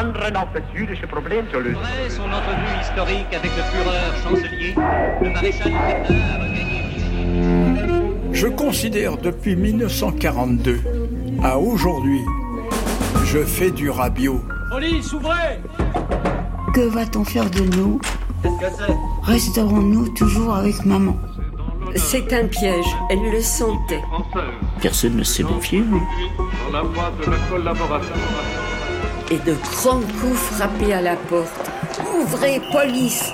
anderen auch das jüdische Problem zu lösen. Après son entrevue historique avec le Führer chancelier, le maréchal Pétain a regagné Vichy. Je considère depuis 1942 à aujourd'hui, je fais du rabio. Police, ouvrez Que va-t-on faire de nous? Qu'est-ce que c'est? Resterons-nous toujours avec maman? C'est un piège, elle le sentait. Personne ne s'est méfié, lui. Dans la voie de la collaboration. Et de grands coups frappés à la porte. Ouvrez, police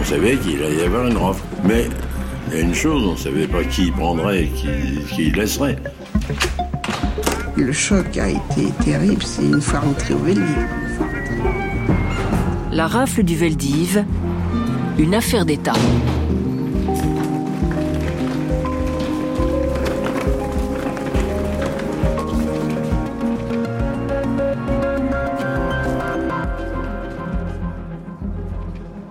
On savait qu'il allait y avoir une rafle. Mais il y a une chose, on ne savait pas qui prendrait et qui, qui laisserait. Le choc a été terrible, c'est une fois rentré au Veldiv. La rafle du Veldiv, une affaire d'État.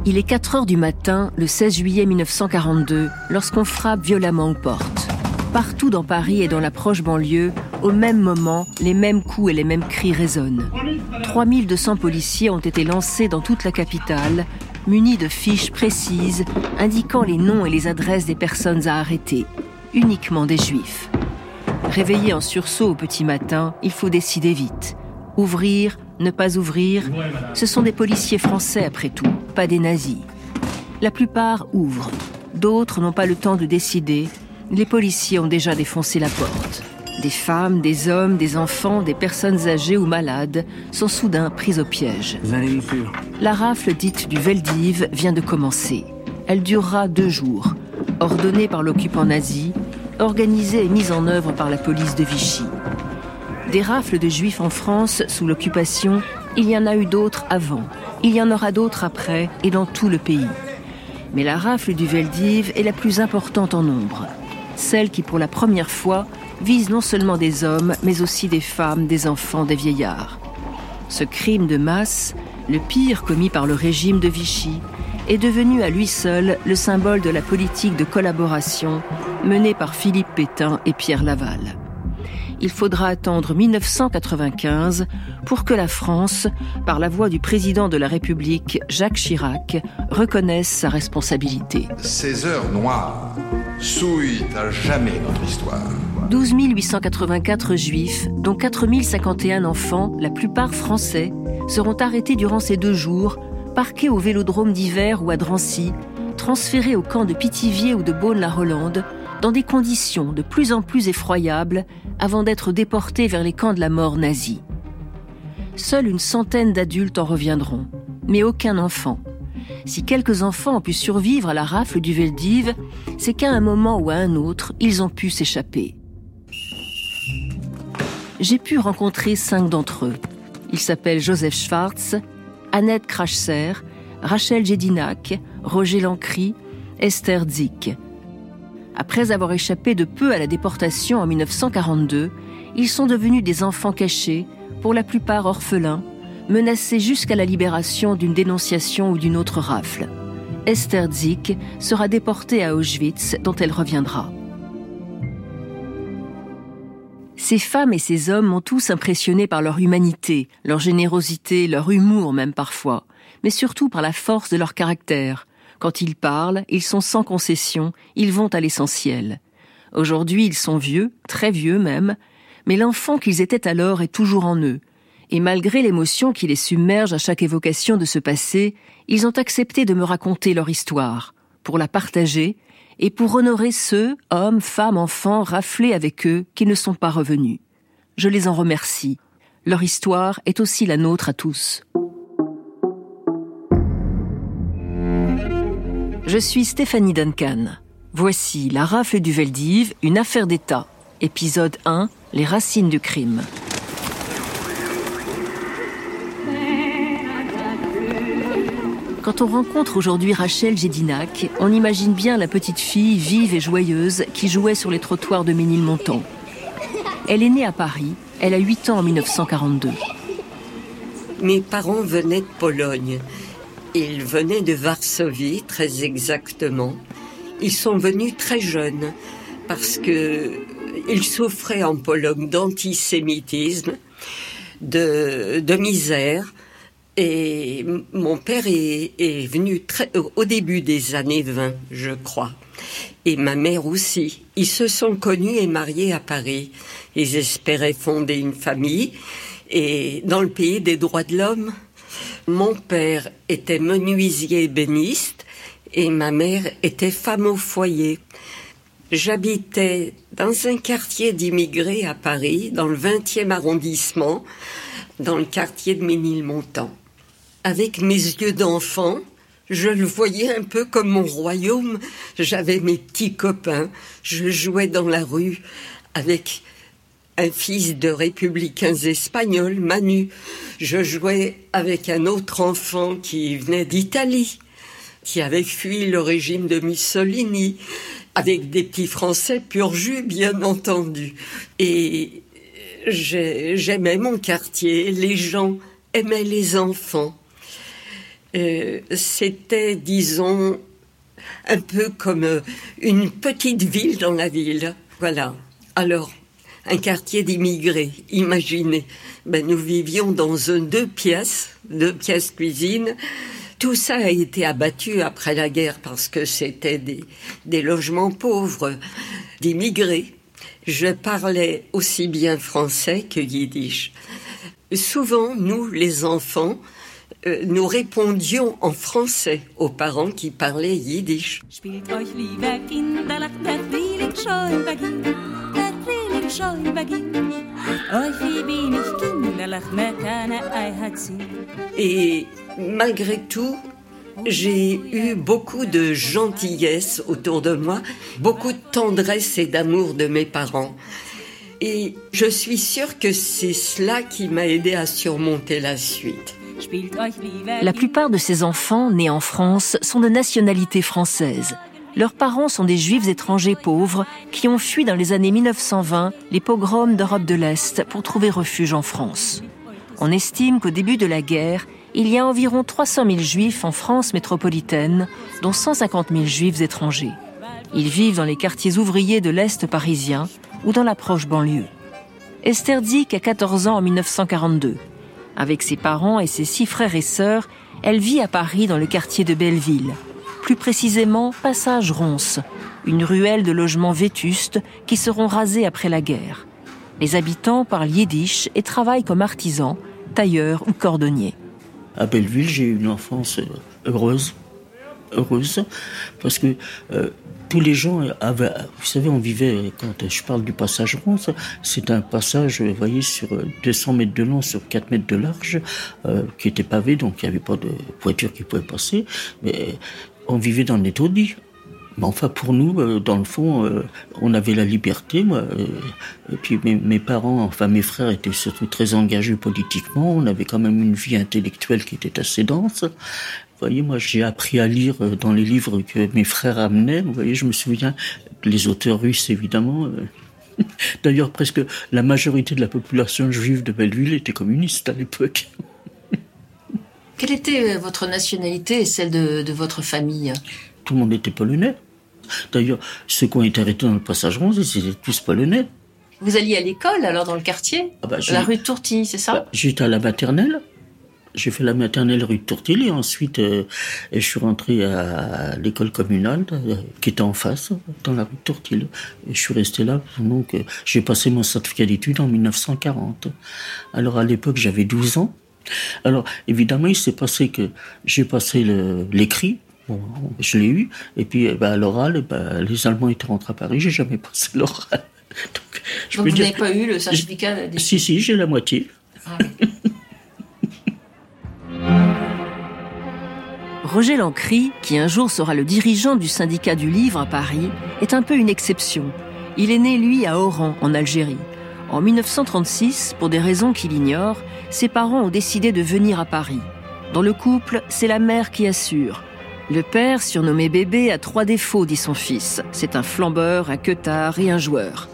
Il est 4 heures du matin, le 16 juillet 1942, lorsqu'on frappe violemment aux portes. Partout dans Paris et dans la proche banlieue, au même moment, les mêmes coups et les mêmes cris résonnent. 3200 policiers ont été lancés dans toute la capitale, munis de fiches précises indiquant les noms et les adresses des personnes à arrêter, uniquement des juifs. Réveillés en sursaut au petit matin, il faut décider vite. Ouvrir, ne pas ouvrir, ce sont des policiers français après tout, pas des nazis. La plupart ouvrent, d'autres n'ont pas le temps de décider, les policiers ont déjà défoncé la porte. Des femmes, des hommes, des enfants, des personnes âgées ou malades sont soudain pris au piège. La rafle dite du Veldiv vient de commencer. Elle durera deux jours, ordonnée par l'occupant nazi, organisée et mise en œuvre par la police de Vichy. Des rafles de juifs en France sous l'occupation, il y en a eu d'autres avant, il y en aura d'autres après et dans tout le pays. Mais la rafle du Veldiv est la plus importante en nombre. Celle qui, pour la première fois, vise non seulement des hommes, mais aussi des femmes, des enfants, des vieillards. Ce crime de masse, le pire commis par le régime de Vichy, est devenu à lui seul le symbole de la politique de collaboration menée par Philippe Pétain et Pierre Laval. Il faudra attendre 1995 pour que la France, par la voix du président de la République, Jacques Chirac, reconnaisse sa responsabilité. Ces heures noires souillent à jamais notre histoire. 12 884 juifs, dont 4 051 enfants, la plupart français, seront arrêtés durant ces deux jours, parqués au vélodrome d'hiver ou à Drancy, transférés au camp de Pithiviers ou de Beaune-la-Rolande, dans des conditions de plus en plus effroyables, avant d'être déportés vers les camps de la mort nazie. Seule une centaine d'adultes en reviendront, mais aucun enfant. Si quelques enfants ont pu survivre à la rafle du Veldiv, c'est qu'à un moment ou à un autre, ils ont pu s'échapper. J'ai pu rencontrer cinq d'entre eux. Ils s'appellent Joseph Schwartz, Annette Krachser, Rachel Jedinac, Roger Lancry, Esther Zick. Après avoir échappé de peu à la déportation en 1942, ils sont devenus des enfants cachés, pour la plupart orphelins, menacés jusqu'à la libération d'une dénonciation ou d'une autre rafle. Esther Zick sera déportée à Auschwitz, dont elle reviendra. Ces femmes et ces hommes m'ont tous impressionné par leur humanité, leur générosité, leur humour même parfois, mais surtout par la force de leur caractère. Quand ils parlent, ils sont sans concession, ils vont à l'essentiel. Aujourd'hui, ils sont vieux, très vieux même, mais l'enfant qu'ils étaient alors est toujours en eux. Et malgré l'émotion qui les submerge à chaque évocation de ce passé, ils ont accepté de me raconter leur histoire, pour la partager et pour honorer ceux, hommes, femmes, enfants, raflés avec eux, qui ne sont pas revenus. Je les en remercie. Leur histoire est aussi la nôtre à tous. Je suis Stéphanie Duncan. Voici La rafle du Veldiv, une affaire d'État. Épisode 1, Les racines du crime. Quand on rencontre aujourd'hui Rachel Jedinac, on imagine bien la petite fille vive et joyeuse qui jouait sur les trottoirs de Ménilmontant. Elle est née à Paris, elle a 8 ans en 1942. Mes parents venaient de Pologne. Ils venaient de Varsovie, très exactement. Ils sont venus très jeunes parce que ils souffraient en Pologne d'antisémitisme. de, de misère. Et mon père est, est venu très, au début des années 20, je crois. Et ma mère aussi. Ils se sont connus et mariés à Paris. Ils espéraient fonder une famille. Et dans le pays des droits de l'homme, mon père était menuisier ébéniste et ma mère était femme au foyer. J'habitais dans un quartier d'immigrés à Paris, dans le 20e arrondissement, dans le quartier de Ménilmontant. Avec mes yeux d'enfant, je le voyais un peu comme mon royaume. J'avais mes petits copains, je jouais dans la rue avec un fils de républicains espagnols, Manu. Je jouais avec un autre enfant qui venait d'Italie, qui avait fui le régime de Mussolini, avec des petits Français pur jus, bien entendu. Et j'aimais mon quartier, les gens aimaient les enfants. Euh, C'était, disons, un peu comme une petite ville dans la ville. Voilà. Alors, un quartier d'immigrés. Imaginez, ben, nous vivions dans un deux pièces, deux pièces cuisine. Tout ça a été abattu après la guerre parce que c'était des, des logements pauvres d'immigrés. Je parlais aussi bien français que yiddish. Souvent, nous, les enfants, euh, nous répondions en français aux parents qui parlaient yiddish. Et malgré tout, j'ai eu beaucoup de gentillesse autour de moi, beaucoup de tendresse et d'amour de mes parents. Et je suis sûre que c'est cela qui m'a aidé à surmonter la suite. La plupart de ces enfants nés en France sont de nationalité française. Leurs parents sont des juifs étrangers pauvres qui ont fui dans les années 1920 les pogroms d'Europe de l'Est pour trouver refuge en France. On estime qu'au début de la guerre, il y a environ 300 000 juifs en France métropolitaine, dont 150 000 juifs étrangers. Ils vivent dans les quartiers ouvriers de l'Est parisien ou dans la proche banlieue. Esther Dick a 14 ans en 1942. Avec ses parents et ses six frères et sœurs, elle vit à Paris dans le quartier de Belleville plus précisément Passage Ronce, une ruelle de logements vétustes qui seront rasés après la guerre. Les habitants parlent yiddish et travaillent comme artisans, tailleurs ou cordonniers. À Belleville, j'ai eu une enfance heureuse, heureuse, parce que euh, tous les gens avaient, vous savez, on vivait, quand je parle du passage ronce, c'est un passage, vous voyez, sur 200 mètres de long, sur 4 mètres de large, euh, qui était pavé, donc il n'y avait pas de voiture qui pouvait passer, mais on vivait dans les taudis. Mais enfin, pour nous, euh, dans le fond, euh, on avait la liberté. Moi, euh, et puis mes, parents, enfin mes frères étaient surtout très engagés politiquement. On avait quand même une vie intellectuelle qui était assez dense. Vous voyez, moi, j'ai appris à lire dans les livres que mes frères amenaient. Vous voyez, je me souviens, les auteurs russes, évidemment. D'ailleurs, presque la majorité de la population juive de Belleville était communiste à l'époque. Quelle était euh, votre nationalité et celle de, votre famille? Tout le monde était polonais. D'ailleurs, ceux qui ont été arrêtés dans le passage rond, ils étaient tous polonais. Vous alliez à l'école alors dans le quartier? Ah bah, La rue de Tourtille, c'est ça? Bah, J'étais à la maternelle. J'ai fait la maternelle rue de Tourtille et ensuite euh, je suis rentré à l'école communale euh, qui était en face, dans la rue de Tourtille. Et je suis resté là. Donc j'ai passé mon certificat d'études en 1940. Alors à l'époque j'avais 12 ans. Alors, évidemment, il s'est passé que j'ai passé l'écrit, bon, je l'ai eu, et puis bah, à l'oral, bah, les Allemands étaient rentrés à Paris, j'ai jamais passé l'oral. Donc, je Donc vous n'avez pas eu le certificat des... Si, si, j'ai la moitié. Ah Roger Lancry, qui un jour sera le dirigeant du syndicat du livre à Paris, est un peu une exception. Il est né, lui, à Oran, en Algérie. En 1936, pour des raisons qu'il ignore, ses parents ont décidé de venir à Paris. Dans le couple, c'est la mère qui assure. Le père, surnommé bébé, a trois défauts, dit son fils. C'est un flambeur, un queutard et un joueur.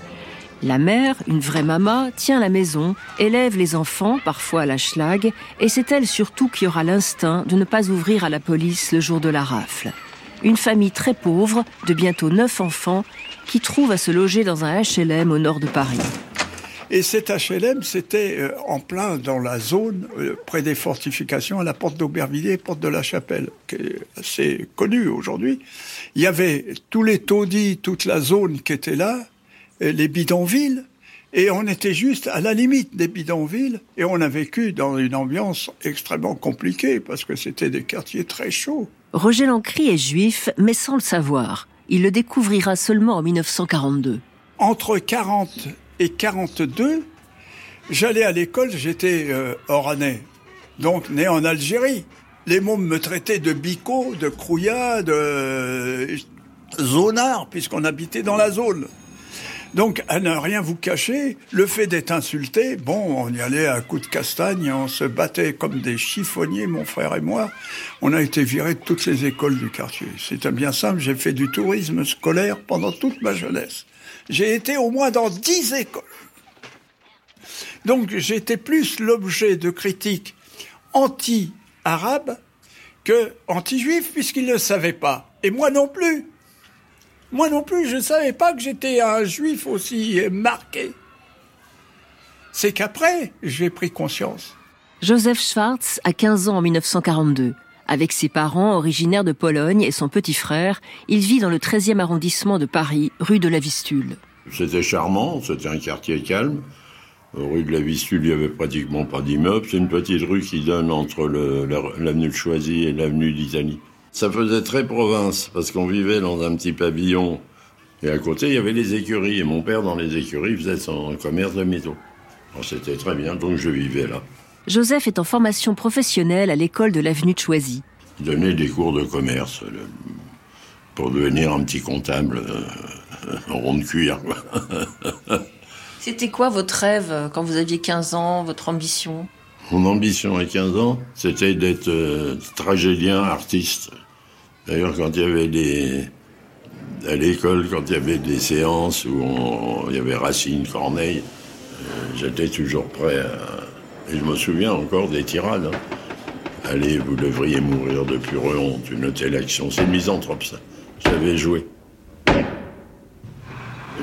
La mère, une vraie maman, tient la maison, élève les enfants, parfois à la schlag, et c'est elle surtout qui aura l'instinct de ne pas ouvrir à la police le jour de la rafle. Une famille très pauvre, de bientôt neuf enfants, qui trouve à se loger dans un HLM au nord de Paris. Et cet HLM, c'était euh, en plein dans la zone, euh, près des fortifications, à la porte d'Aubervilliers, porte de la Chapelle, qui est assez connue aujourd'hui. Il y avait tous les taudis, toute la zone qui était là, les bidonvilles, et on était juste à la limite des bidonvilles, et on a vécu dans une ambiance extrêmement compliquée, parce que c'était des quartiers très chauds. Roger Lancry est juif, mais sans le savoir. Il le découvrira seulement en 1942. Entre 40 et 42, j'allais à l'école, j'étais euh, oranais, donc né en Algérie. Les mômes me traitaient de bico, de crouillat, de euh, zonard, puisqu'on habitait dans la zone. Donc, à ne rien vous cacher, le fait d'être insulté, bon, on y allait à coups de castagne, on se battait comme des chiffonniers, mon frère et moi. On a été virés de toutes les écoles du quartier. C'était bien simple, j'ai fait du tourisme scolaire pendant toute ma jeunesse. J'ai été au moins dans dix écoles. Donc, j'étais plus l'objet de critiques anti-arabes que anti-juifs, puisqu'ils ne savaient pas. Et moi non plus. Moi non plus, je ne savais pas que j'étais un juif aussi marqué. C'est qu'après, j'ai pris conscience. Joseph Schwartz a 15 ans en 1942. Avec ses parents originaires de Pologne et son petit frère, il vit dans le 13e arrondissement de Paris, rue de la Vistule. C'était charmant, c'était un quartier calme. Rue de la Vistule, il n'y avait pratiquement pas d'immeubles. C'est une petite rue qui donne entre l'avenue de Choisy et l'avenue d'Italie. Ça faisait très province, parce qu'on vivait dans un petit pavillon. Et à côté, il y avait les écuries. Et mon père, dans les écuries, faisait son commerce de métaux. C'était très bien, donc je vivais là. Joseph est en formation professionnelle à l'école de l'avenue de Choisy. Donnait des cours de commerce pour devenir un petit comptable euh, rond de cuir. C'était quoi votre rêve euh, quand vous aviez 15 ans, votre ambition? Mon ambition à 15 ans, c'était d'être euh, tragédien, artiste. D'ailleurs, quand il y avait des. à l'école, quand il y avait des séances où il y avait Racine, Corneille, euh, j'étais toujours prêt à. Et je me souviens encore des tirades. Hein. Allez, vous devriez mourir de pure honte, une telle action. C'est misanthrope, ça. J'avais joué.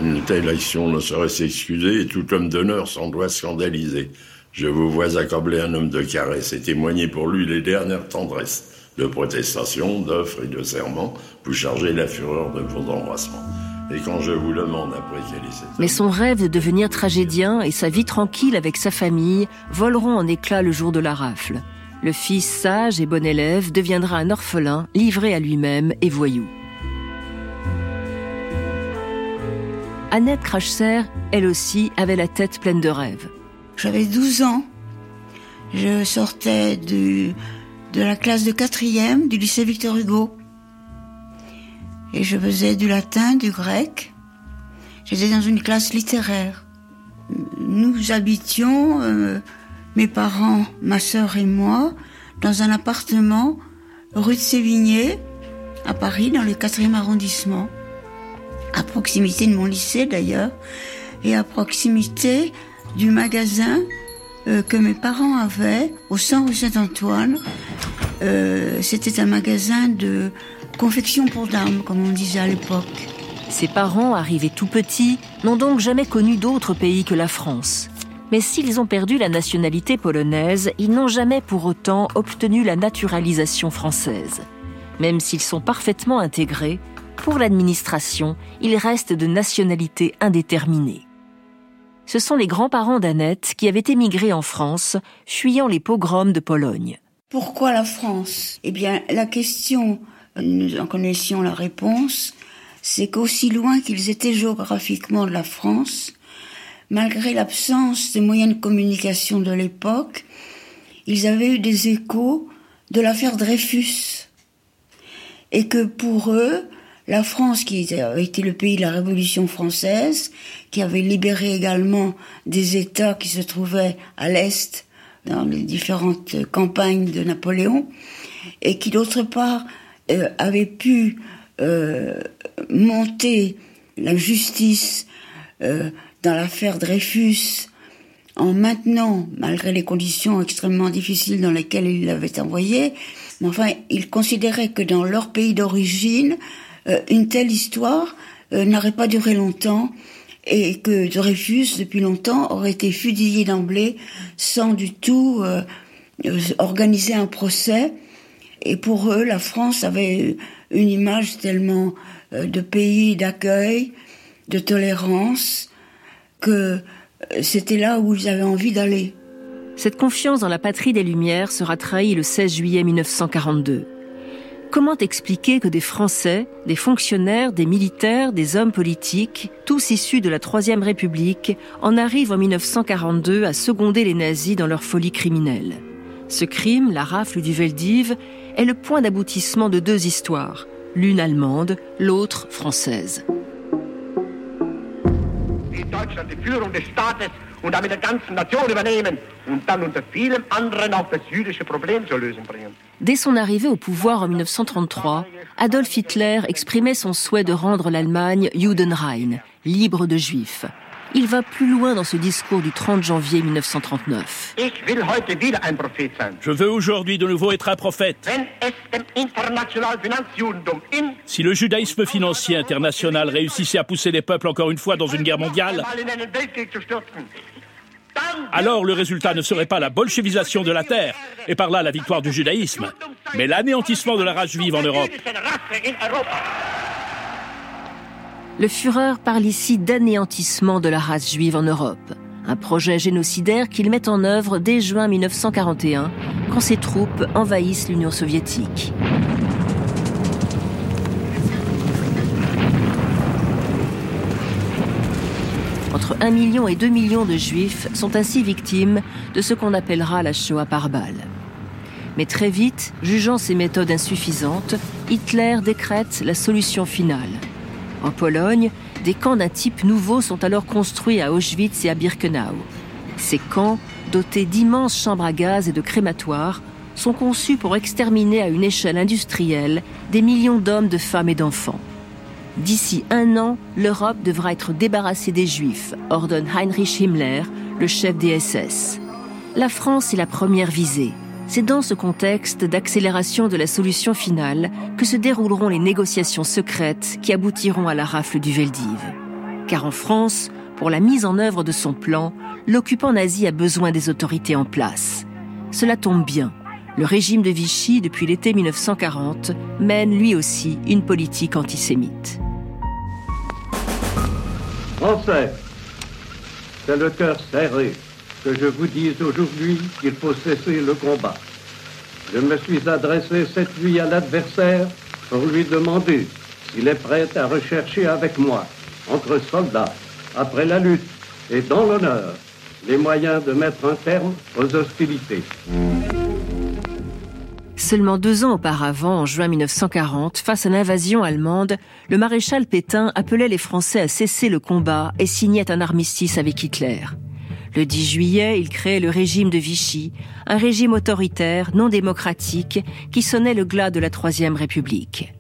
Une telle action ne saurait s'excuser et tout homme d'honneur s'en doit scandaliser. Je vous vois accabler un homme de caresse et témoigner pour lui les dernières tendresses de protestation, d'offres et de serments, vous chargez la fureur de vos embrassements. Et quand je vous demande après quel est cette... Mais son rêve de devenir tragédien et sa vie tranquille avec sa famille voleront en éclats le jour de la rafle. Le fils sage et bon élève deviendra un orphelin livré à lui-même et voyou. Annette Crachser, elle aussi, avait la tête pleine de rêves. J'avais 12 ans. Je sortais du, de la classe de quatrième du lycée Victor Hugo. Et je faisais du latin, du grec. J'étais dans une classe littéraire. Nous habitions, euh, mes parents, ma sœur et moi, dans un appartement rue de Sévigné, à Paris, dans le quatrième arrondissement. À proximité de mon lycée d'ailleurs, et à proximité du magasin euh, que mes parents avaient au centre Saint-Antoine. Euh, C'était un magasin de confection pour dames, comme on disait à l'époque. Ses parents, arrivés tout petits, n'ont donc jamais connu d'autre pays que la France. Mais s'ils ont perdu la nationalité polonaise, ils n'ont jamais pour autant obtenu la naturalisation française. Même s'ils sont parfaitement intégrés, pour l'administration, ils restent de nationalité indéterminée ce sont les grands-parents d'Annette qui avaient émigré en France, fuyant les pogroms de Pologne. Pourquoi la France? Eh bien, la question, nous en connaissions la réponse, c'est qu'aussi loin qu'ils étaient géographiquement de la France, malgré l'absence des moyens de communication de l'époque, ils avaient eu des échos de l'affaire Dreyfus. Et que pour eux, la France, qui avait été le pays de la Révolution française, qui avait libéré également des États qui se trouvaient à l'Est dans les différentes campagnes de Napoléon, et qui d'autre part euh, avait pu euh, monter la justice euh, dans l'affaire Dreyfus en maintenant, malgré les conditions extrêmement difficiles dans lesquelles il l'avait envoyé, mais enfin, ils considéraient que dans leur pays d'origine, une telle histoire n'aurait pas duré longtemps et que Dreyfus, depuis longtemps, aurait été fusillé d'emblée sans du tout organiser un procès. Et pour eux, la France avait une image tellement euh, de pays d'accueil, de tolérance, que c'était là où ils avaient envie d'aller. Cette confiance dans la patrie des Lumières sera trahie le 16 juillet 1942. Comment expliquer que des Français, des fonctionnaires, des militaires, des hommes politiques, tous issus de la Troisième République, en arrivent en 1942 à seconder les nazis dans leur folie criminelle? Ce crime, la rafle du Veldiv, est le point d'aboutissement de deux histoires, l'une allemande, l'autre française. Dès son arrivée au pouvoir en 1933, Adolf Hitler exprimait son souhait de rendre l'Allemagne Judenrein, libre de juifs. Il va plus loin dans ce discours du 30 janvier 1939. Je veux aujourd'hui de nouveau être un prophète. Si le judaïsme financier international réussissait à pousser les peuples encore une fois dans une guerre mondiale, alors le résultat ne serait pas la bolchevisation de la terre, et par là la victoire du judaïsme, mais l'anéantissement de la race juive en Europe. Le Führer parle ici d'anéantissement de la race juive en Europe, un projet génocidaire qu'il met en œuvre dès juin 1941, quand ses troupes envahissent l'Union soviétique. Entre 1 million et 2 millions de juifs sont ainsi victimes de ce qu'on appellera la Shoah par balle. Mais très vite, jugeant ces méthodes insuffisantes, Hitler décrète la solution finale. En Pologne, des camps d'un type nouveau sont alors construits à Auschwitz et à Birkenau. Ces camps, dotés d'immenses chambres à gaz et de crématoires, sont conçus pour exterminer à une échelle industrielle des millions d'hommes, de femmes et d'enfants. D'ici un an, l'Europe devra être débarrassée des Juifs, ordonne Heinrich Himmler, le chef des SS. La France est la première visée. C'est dans ce contexte d'accélération de la solution finale que se dérouleront les négociations secrètes qui aboutiront à la rafle du Veldiv. Car en France, pour la mise en œuvre de son plan, l'occupant nazi a besoin des autorités en place. Cela tombe bien. Le régime de Vichy, depuis l'été 1940, mène lui aussi une politique antisémite. Français, c'est le cœur serré que je vous dise aujourd'hui qu'il faut cesser le combat. Je me suis adressé cette nuit à l'adversaire pour lui demander s'il est prêt à rechercher avec moi, entre soldats, après la lutte et dans l'honneur, les moyens de mettre un terme aux hostilités. Seulement deux ans auparavant, en juin 1940, face à l'invasion allemande, le maréchal Pétain appelait les Français à cesser le combat et signait un armistice avec Hitler. Le 10 juillet, il créait le régime de Vichy, un régime autoritaire, non démocratique, qui sonnait le glas de la Troisième République.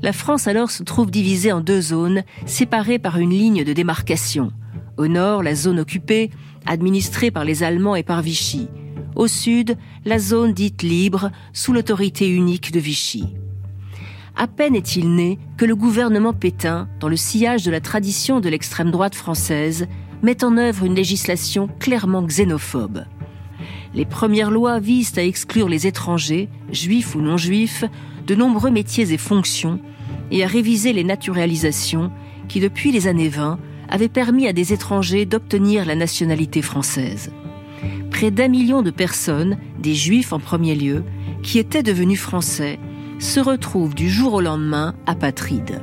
La France alors se trouve divisée en deux zones, séparées par une ligne de démarcation. Au nord, la zone occupée, administrée par les Allemands et par Vichy. Au sud, la zone dite libre, sous l'autorité unique de Vichy. À peine est-il né que le gouvernement Pétain, dans le sillage de la tradition de l'extrême droite française, met en œuvre une législation clairement xénophobe. Les premières lois visent à exclure les étrangers, juifs ou non juifs, de nombreux métiers et fonctions, et à réviser les naturalisations qui, depuis les années 20, avaient permis à des étrangers d'obtenir la nationalité française près d'un million de personnes, des juifs en premier lieu, qui étaient devenus français, se retrouvent du jour au lendemain apatrides.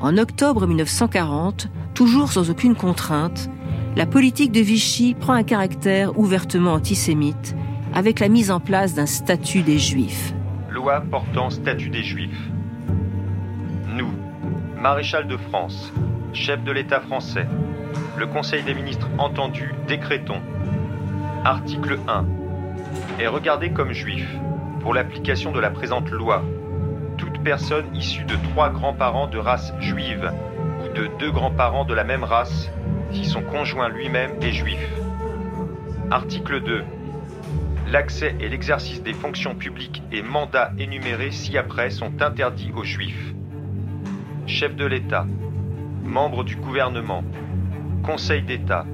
En octobre 1940, toujours sans aucune contrainte, la politique de Vichy prend un caractère ouvertement antisémite avec la mise en place d'un statut des juifs. Loi portant statut des juifs. Nous, maréchal de France, chef de l'État français, le Conseil des ministres entendu, décrétons Article 1. Est regardé comme juif, pour l'application de la présente loi, toute personne issue de trois grands-parents de race juive de deux grands-parents de la même race si son conjoint lui-même est juif. Article 2. L'accès et l'exercice des fonctions publiques et mandats énumérés ci-après sont interdits aux juifs. Chef de l'État, membres du gouvernement, Conseil d'État,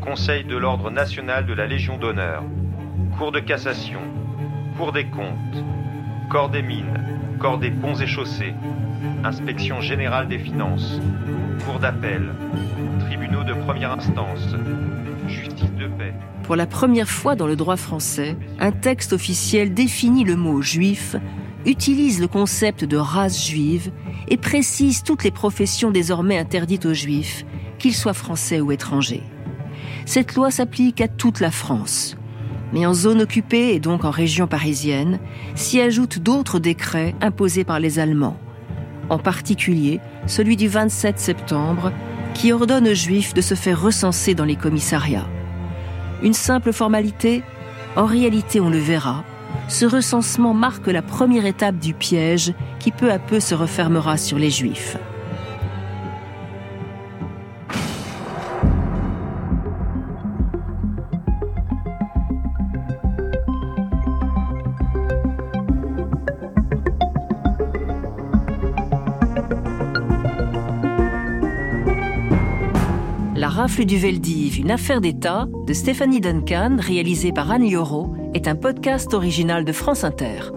Conseil de l'Ordre national de la Légion d'honneur, Cour de cassation, Cour des comptes, Corps des mines, Corps des ponts et chaussées, Inspection générale des finances, Cour d'appel, Tribunaux de première instance, Justice de paix. Pour la première fois dans le droit français, un texte officiel définit le mot juif, utilise le concept de race juive et précise toutes les professions désormais interdites aux juifs, qu'ils soient français ou étrangers. Cette loi s'applique à toute la France. Mais en zone occupée et donc en région parisienne, s'y ajoutent d'autres décrets imposés par les Allemands. En particulier celui du 27 septembre, qui ordonne aux Juifs de se faire recenser dans les commissariats. Une simple formalité En réalité, on le verra, ce recensement marque la première étape du piège qui peu à peu se refermera sur les Juifs. Rafle du Veldiv, une affaire d'État de Stéphanie Duncan, réalisée par Anne Lioro, est un podcast original de France Inter.